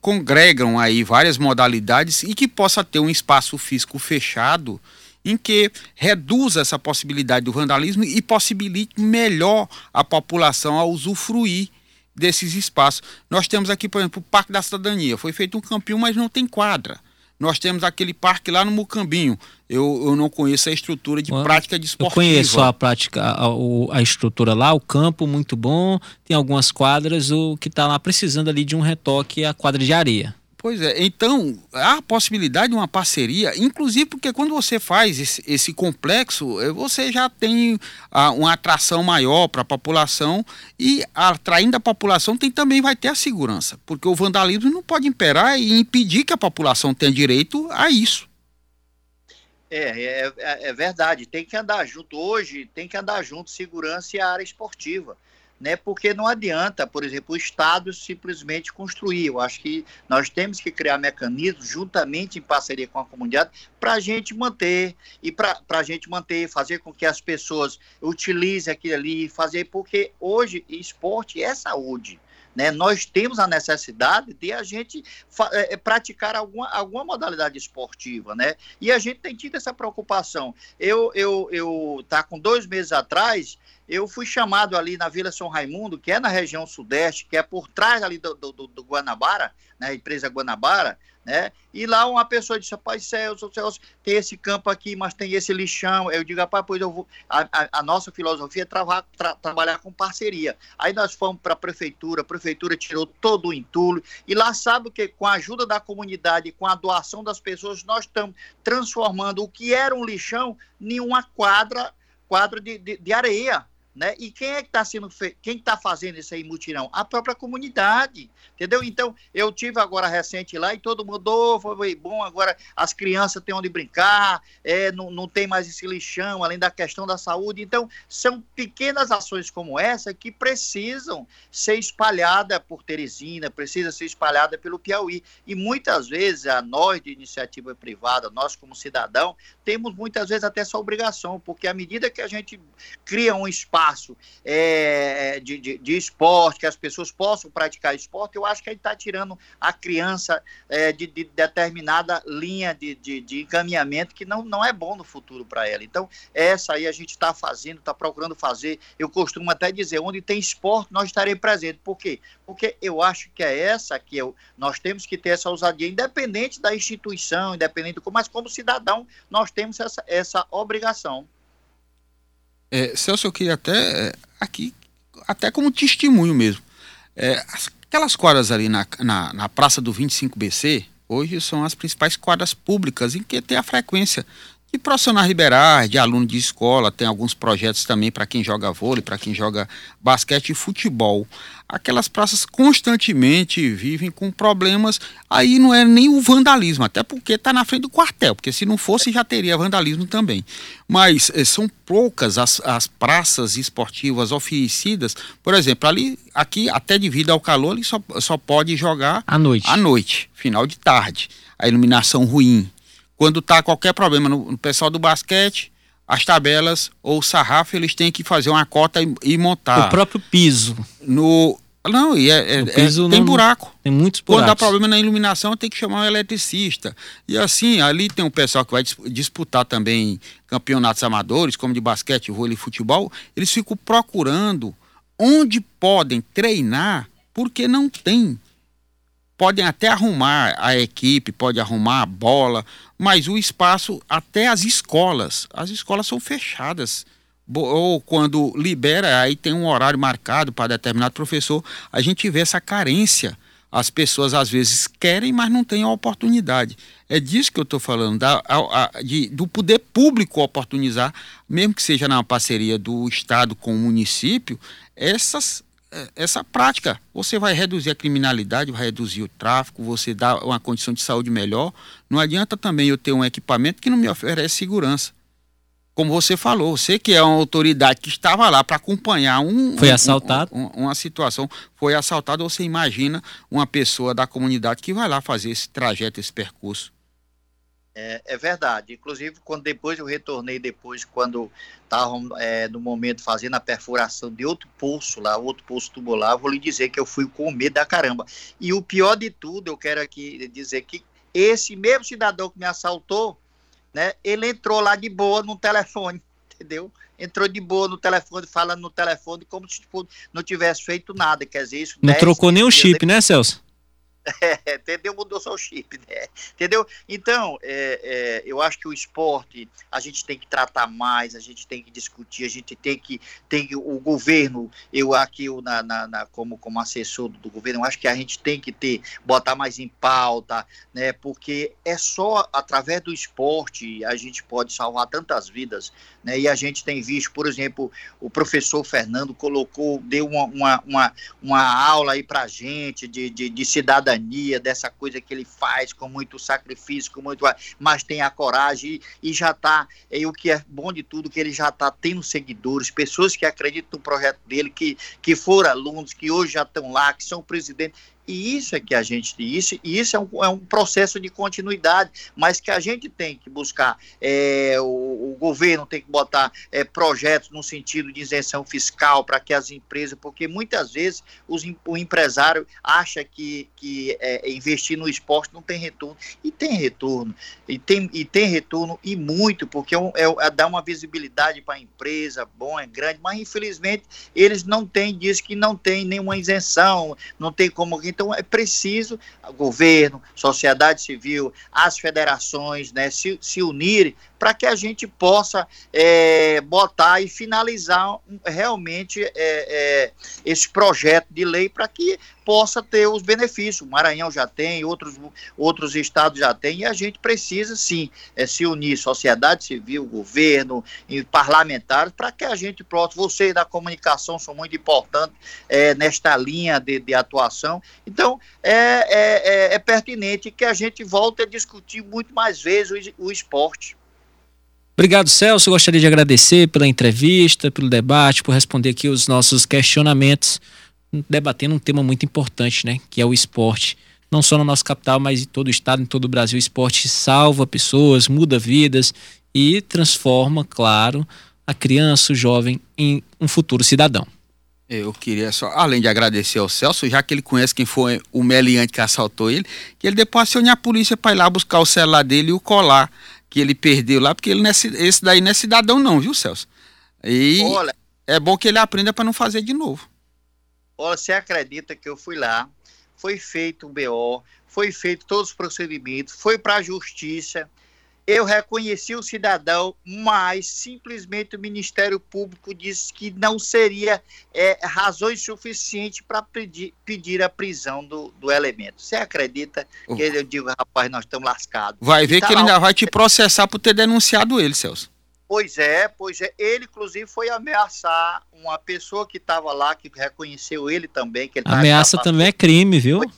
congregam aí várias modalidades e que possa ter um espaço físico fechado em que reduza essa possibilidade do vandalismo e possibilite melhor a população a usufruir desses espaços. Nós temos aqui, por exemplo, o Parque da Cidadania. Foi feito um campinho, mas não tem quadra. Nós temos aquele parque lá no Mucambinho. Eu, eu não conheço a estrutura de prática de esportiva. Eu conheço a prática, a, a, a, estrutura lá, o campo muito bom, tem algumas quadras, o que está lá precisando ali de um retoque é a quadra de areia. Pois é, então há a possibilidade de uma parceria, inclusive porque quando você faz esse, esse complexo, eh, você já tem ah, uma atração maior para a população e atraindo a população tem também vai ter a segurança, porque o vandalismo não pode imperar e impedir que a população tenha direito a isso. É, é, é, é verdade, tem que andar junto hoje, tem que andar junto segurança e a área esportiva né? Porque não adianta, por exemplo, o Estado simplesmente construir. Eu acho que nós temos que criar mecanismos, juntamente em parceria com a comunidade, para a gente manter e para a gente manter, fazer com que as pessoas utilizem aquilo ali, fazer, porque hoje esporte é saúde. Né? Nós temos a necessidade de a gente é, praticar alguma, alguma modalidade esportiva, né? E a gente tem tido essa preocupação. Eu, eu, eu tá com dois meses atrás, eu fui chamado ali na Vila São Raimundo, que é na região sudeste, que é por trás ali do, do, do Guanabara, né, a empresa Guanabara, né? E lá uma pessoa disse, rapaz, Celso, Celso, tem esse campo aqui, mas tem esse lixão. Eu digo, rapaz, pois eu vou. A, a, a nossa filosofia é tra, trabalhar com parceria. Aí nós fomos para a prefeitura, a prefeitura tirou todo o entulho, e lá sabe que com a ajuda da comunidade, com a doação das pessoas, nós estamos transformando o que era um lixão em uma quadra, quadra de, de, de areia Né? E quem é que está sendo fe... quem está fazendo isso aí mutirão? A própria comunidade, entendeu? Então eu tive agora recente lá e todo mundo foi bom agora as crianças têm onde brincar, é, não, não tem mais esse lixão, além da questão da saúde. Então são pequenas ações como essa que precisam ser espalhadas por Teresina, precisa ser espalhada pelo Piauí e muitas vezes a nós de iniciativa privada, nós como cidadão temos muitas vezes até essa obrigação, porque à medida que a gente cria um espaço é, de, de, de, esporte, que as pessoas possam praticar esporte, eu acho que a gente está tirando a criança é, de, de, determinada linha de, de, de, encaminhamento que não, não é bom no futuro para ela. Então, essa aí a gente está fazendo, está procurando fazer. Eu costumo até dizer, onde tem esporte, nós estaremos presentes. Por quê? Porque eu acho que é essa que eu, nós temos que ter essa ousadia, independente da instituição, independente do mas como cidadão, nós temos essa, essa obrigação. É, Celso, eu queria até, é, aqui, até como testemunho mesmo, é, aquelas quadras ali na, na, na Praça do 25BC, hoje são as principais quadras públicas em que tem a frequência de profissionais liberais, de alunos de escola, tem alguns projetos também para quem joga vôlei, para quem joga basquete e futebol. Aquelas praças constantemente vivem com problemas, aí não é nem o vandalismo, até porque está na frente do quartel, porque se não fosse já teria vandalismo também. Mas eh, são poucas as, as praças esportivas oferecidas, por exemplo, ali, aqui, até devido ao calor, ele só, só pode jogar à noite. à noite, final de tarde. A iluminação ruim, quando está qualquer problema no, no, pessoal do basquete, as tabelas ou o sarrafo, eles têm que fazer uma cota e, e montar. O próprio piso. No, não, e é, é, é tem buraco. Tem muitos buracos. Quando dá problema na iluminação, tem que chamar um eletricista. E assim, ali tem um pessoal que vai disputar também campeonatos amadores, como de basquete, vôlei e futebol. Eles ficam procurando onde podem treinar, porque não tem podem até arrumar a equipe, pode arrumar a bola, mas o espaço, até as escolas, as escolas são fechadas. Ou quando libera, aí tem um horário marcado para determinado professor, a gente vê essa carência. As pessoas às vezes querem, mas não têm a oportunidade. É disso que eu estou falando, da, a, a, de, do poder público oportunizar, mesmo que seja na parceria do Estado com o município, essas essa prática. Você vai reduzir a criminalidade, vai reduzir o tráfico, você dá uma condição de saúde melhor. Não adianta também eu ter um equipamento que não me oferece segurança. Como você falou, você que é uma autoridade que estava lá para acompanhar um. Foi assaltado. Um, um, uma situação, foi assaltado. Você imagina uma pessoa da comunidade que vai lá fazer esse trajeto, esse percurso. É, é, verdade. Inclusive, quando depois eu retornei, depois, quando estavam é, no momento fazendo a perfuração de outro pulso lá, outro pulso tubular, vou lhe dizer que eu fui com medo da caramba. E o pior de tudo, eu quero aqui dizer que esse mesmo cidadão que me assaltou, né, ele entrou lá de boa no telefone, entendeu? Entrou de boa no telefone, falando no telefone como se tipo, não tivesse feito nada. Quer dizer, isso. Não trocou nem o chip, né, Celso? É, entendeu? Mudou só o chip, né? Entendeu? Então, é, é, eu acho que o esporte a gente tem que tratar mais, a gente tem que discutir, a gente tem que. Tem o governo, eu aqui eu, na, na, na, como, como assessor do governo, eu acho que a gente tem que ter, botar mais em pauta, né? Porque é só através do esporte a gente pode salvar tantas vidas, né? E a gente tem visto, por exemplo, o professor Fernando colocou, deu uma, uma, uma, uma aula aí pra gente de, de, de cidadania cidadania, dessa coisa que ele faz com muito sacrifício, com muito, mas tem a coragem e, e já está. E o que é bom de tudo que ele já está tendo seguidores, pessoas que acreditam no projeto dele, que, que foram alunos, que hoje já estão lá, que são presidentes. E isso é que a gente isso isso é um, é um processo de continuidade, mas que a gente tem que buscar. É, o, o, governo tem que botar é, projetos no sentido de isenção fiscal para que as empresas, porque muitas vezes os, o empresário acha que, que é, investir no esporte não tem retorno. E tem retorno. E tem, e tem retorno e muito, porque é, é, é dá uma visibilidade para a empresa, bom, é grande, mas infelizmente eles não têm, diz que não tem nenhuma isenção, não tem como Então é preciso o governo, sociedade civil, as federações né, se, se unirem para que a gente possa é, botar e finalizar realmente é, é, esse projeto de lei para que possa ter os benefícios. O Maranhão já tem, outros, outros estados já têm, e a gente precisa sim é, se unir, sociedade civil, governo e parlamentares, para que a gente possa, vocês da comunicação são muito importantes é, nesta linha de, de atuação. Então, é, é, é, é pertinente que a gente volte a discutir muito mais vezes o, o esporte. Obrigado, Celso. gostaria de agradecer pela entrevista, pelo debate, por responder aqui os nossos questionamentos, debatendo um tema muito importante, né? Que é o esporte. Não só na nossa capital, mas em todo o estado, em todo o Brasil. O esporte salva pessoas, muda vidas e transforma, claro, a criança, o jovem, em um futuro cidadão. Eu queria só, além de agradecer ao Celso, já que ele conhece quem foi o meliante que assaltou ele, que ele depois acione a polícia para ir lá buscar o celular dele e o colar que ele perdeu lá, porque ele não é, esse daí não é cidadão não, viu, Celso? E olha, é bom que ele aprenda para não fazer de novo. Olha, você acredita que eu fui lá, foi feito um BO, foi feito todos os procedimentos, foi para a justiça, eu reconheci o cidadão, mas simplesmente o Ministério Público disse que não seria é, razões suficientes para pedir, pedir a prisão do, do elemento. Você acredita que eu digo, rapaz, nós estamos lascados. Vai ver tá que ele ainda vai te processar por ter denunciado ele, Celso. Pois é, pois é. Ele, inclusive, foi ameaçar uma pessoa que estava lá, que reconheceu ele também. Que ele Ameaça também é crime, viu? Foi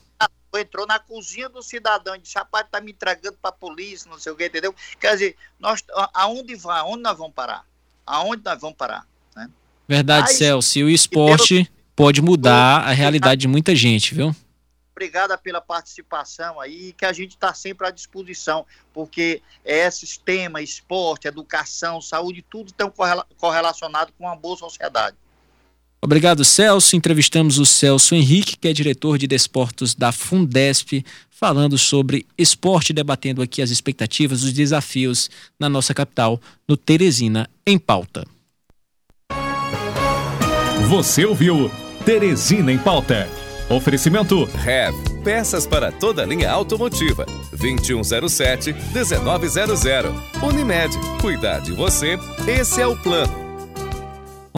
entrou na cozinha do cidadão e disse, rapaz, tá me entregando para a polícia, não sei o que, entendeu? Quer dizer, nós, aonde vai, aonde nós vamos parar? Aonde nós vamos parar? Né? Verdade, Aí, Celso, e o esporte Deus, pode mudar a realidade de muita gente, viu? Obrigada pela participação aí, que a gente está sempre à disposição, porque esses temas, esporte, educação, saúde, tudo estão correlacionado com uma boa sociedade. Obrigado, Celso. Entrevistamos o Celso Henrique, que é diretor de desportos da Fundesp, falando sobre esporte, debatendo aqui as expectativas, os desafios na nossa capital, no Teresina em Pauta. Você ouviu Teresina em Pauta. Oferecimento REV, peças para toda linha automotiva. 2107-1900. Unimed, cuidar de você, esse é o plano.